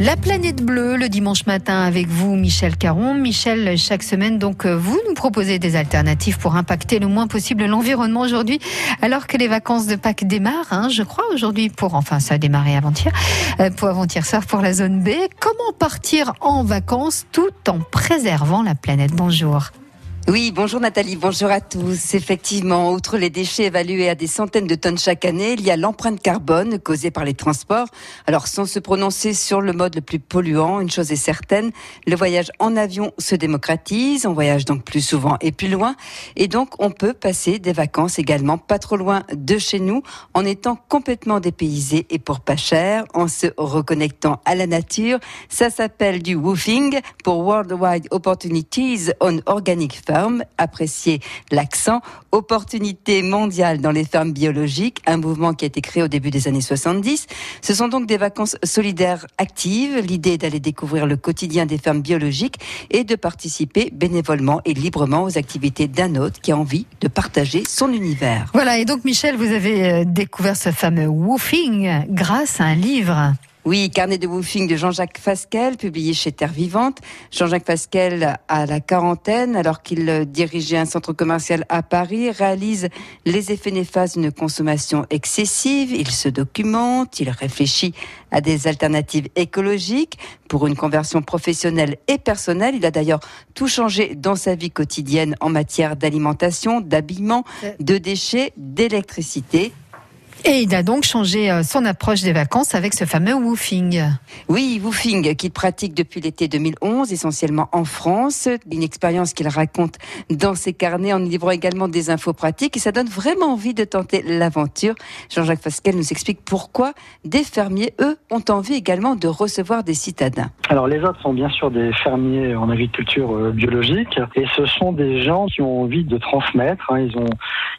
La planète bleue le dimanche matin avec vous, Michel Caron. Michel, chaque semaine, donc, euh, vous nous proposez des alternatives pour impacter le moins possible l'environnement aujourd'hui, alors que les vacances de Pâques démarrent, hein, je crois, aujourd'hui pour, enfin, ça a démarré avant-hier, euh, pour avant-hier soir pour la zone B. Comment partir en vacances tout en préservant la planète? Bonjour. Oui, bonjour Nathalie, bonjour à tous. Effectivement, outre les déchets évalués à des centaines de tonnes chaque année, il y a l'empreinte carbone causée par les transports. Alors, sans se prononcer sur le mode le plus polluant, une chose est certaine, le voyage en avion se démocratise, on voyage donc plus souvent et plus loin, et donc on peut passer des vacances également pas trop loin de chez nous, en étant complètement dépaysé et pour pas cher, en se reconnectant à la nature. Ça s'appelle du woofing pour Worldwide Opportunities on Organic Farm apprécier l'accent, opportunité mondiale dans les fermes biologiques, un mouvement qui a été créé au début des années 70. Ce sont donc des vacances solidaires actives. L'idée d'aller découvrir le quotidien des fermes biologiques et de participer bénévolement et librement aux activités d'un autre qui a envie de partager son univers. Voilà, et donc Michel, vous avez euh, découvert ce fameux woofing grâce à un livre. Oui, carnet de woofing de Jean-Jacques Fasquelle, publié chez Terre Vivante. Jean-Jacques Fasquelle, à la quarantaine, alors qu'il dirigeait un centre commercial à Paris, réalise les effets néfastes d'une consommation excessive. Il se documente, il réfléchit à des alternatives écologiques pour une conversion professionnelle et personnelle. Il a d'ailleurs tout changé dans sa vie quotidienne en matière d'alimentation, d'habillement, de déchets, d'électricité et il a donc changé euh, son approche des vacances avec ce fameux woofing. Oui, woofing qu'il pratique depuis l'été 2011, essentiellement en France. Une expérience qu'il raconte dans ses carnets en livrant également des infos pratiques. Et ça donne vraiment envie de tenter l'aventure. Jean-Jacques Fasquel nous explique pourquoi des fermiers, eux, ont envie également de recevoir des citadins. Alors les autres sont bien sûr des fermiers en agriculture euh, biologique. Et ce sont des gens qui ont envie de transmettre. Hein. Ils, ont,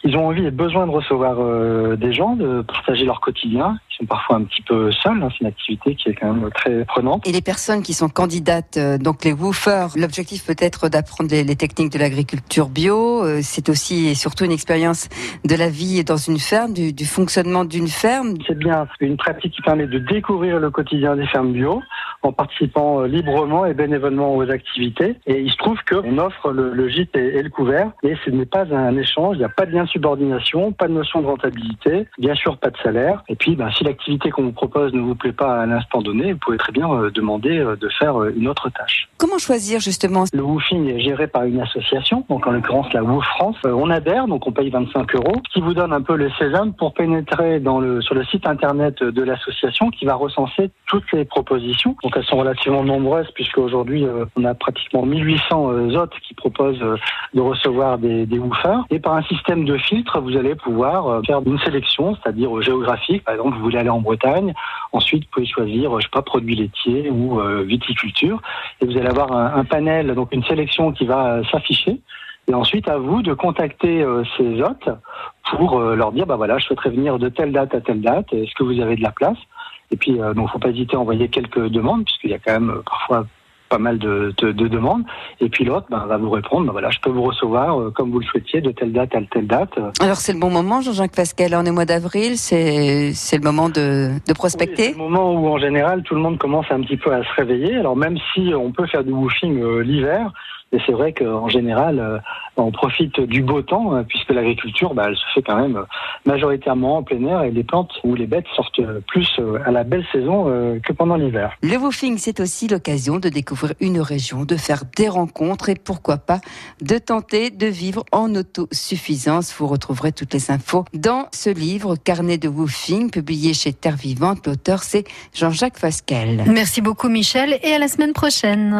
ils ont envie et besoin de recevoir euh, des gens, de partager leur quotidien. Ils sont parfois un petit peu seuls. Hein. C'est une activité qui est quand même très prenante. Et les personnes qui sont candidates, euh, donc les woofers, l'objectif peut être d'apprendre les, techniques de l'agriculture bio. Euh, c'est aussi et surtout une expérience de la vie dans une ferme, du, du fonctionnement d'une ferme. C'est bien une pratique qui permet de découvrir le quotidien des fermes bio en participant euh, librement et bénévolement aux activités. Et il se trouve qu'on offre le, le gîte et, et, le couvert, et ce n'est pas un échange, il n'y a pas de lien de subordination, pas de notion de rentabilité, bien sûr pas de salaire. Et puis, ben, si l'activité qu'on vous propose ne vous plaît pas à l'instant donné, vous pouvez très bien euh, demander euh, de faire une autre tâche. Comment choisir justement? Le woofing est géré par une association, donc en l'occurrence la Woof France. on adhère, donc on paye 25 euros, qui vous donne un peu le sésame pour pénétrer dans le, sur le site internet de l'association qui va recenser toutes les propositions. Donc elles sont relativement nombreuses puisque aujourd'hui euh, on a pratiquement 1800 euh, hôtes qui proposent euh, de recevoir des, des woofers. Et par un système de filtre, vous allez pouvoir faire une sélection, c'est-à-dire géographique. Par exemple, vous voulez aller en Bretagne. Ensuite, vous pouvez choisir, je sais pas, produits laitiers ou viticulture. Et vous allez avoir un, un panel, donc une sélection qui va s'afficher. Et ensuite, à vous de contacter ces hôtes pour leur dire, bah voilà, je souhaiterais venir de telle date à telle date. Est-ce que vous avez de la place? Et puis, euh, donc, faut pas hésiter à envoyer quelques demandes, puisqu'il y a quand même euh, parfois pas mal de, de, de, demandes. Et puis l'autre ben, va vous répondre, ben, voilà, je peux vous recevoir euh, comme vous le souhaitiez de telle date à telle date. Alors c'est le bon moment, Jean-Jacques Pascal, on est au mois d'avril, c'est le moment de, de prospecter. c'est le moment où en général tout le monde commence un petit peu à se réveiller. Alors même si on peut faire du woofing euh, l'hiver, et c'est vrai qu'en général, euh, on profite du beau temps, euh, puisque l'agriculture, bah, elle se fait quand même euh, majoritairement en plein air et les plantes ou les bêtes sortent plus à la belle saison que pendant l'hiver. Le woofing, c'est aussi l'occasion de découvrir une région, de faire des rencontres et pourquoi pas de tenter de vivre en autosuffisance. Vous retrouverez toutes les infos dans ce livre, Carnet de woofing, publié chez Terre Vivante. L'auteur, c'est Jean-Jacques Fasquelle. Merci beaucoup, Michel, et à la semaine prochaine.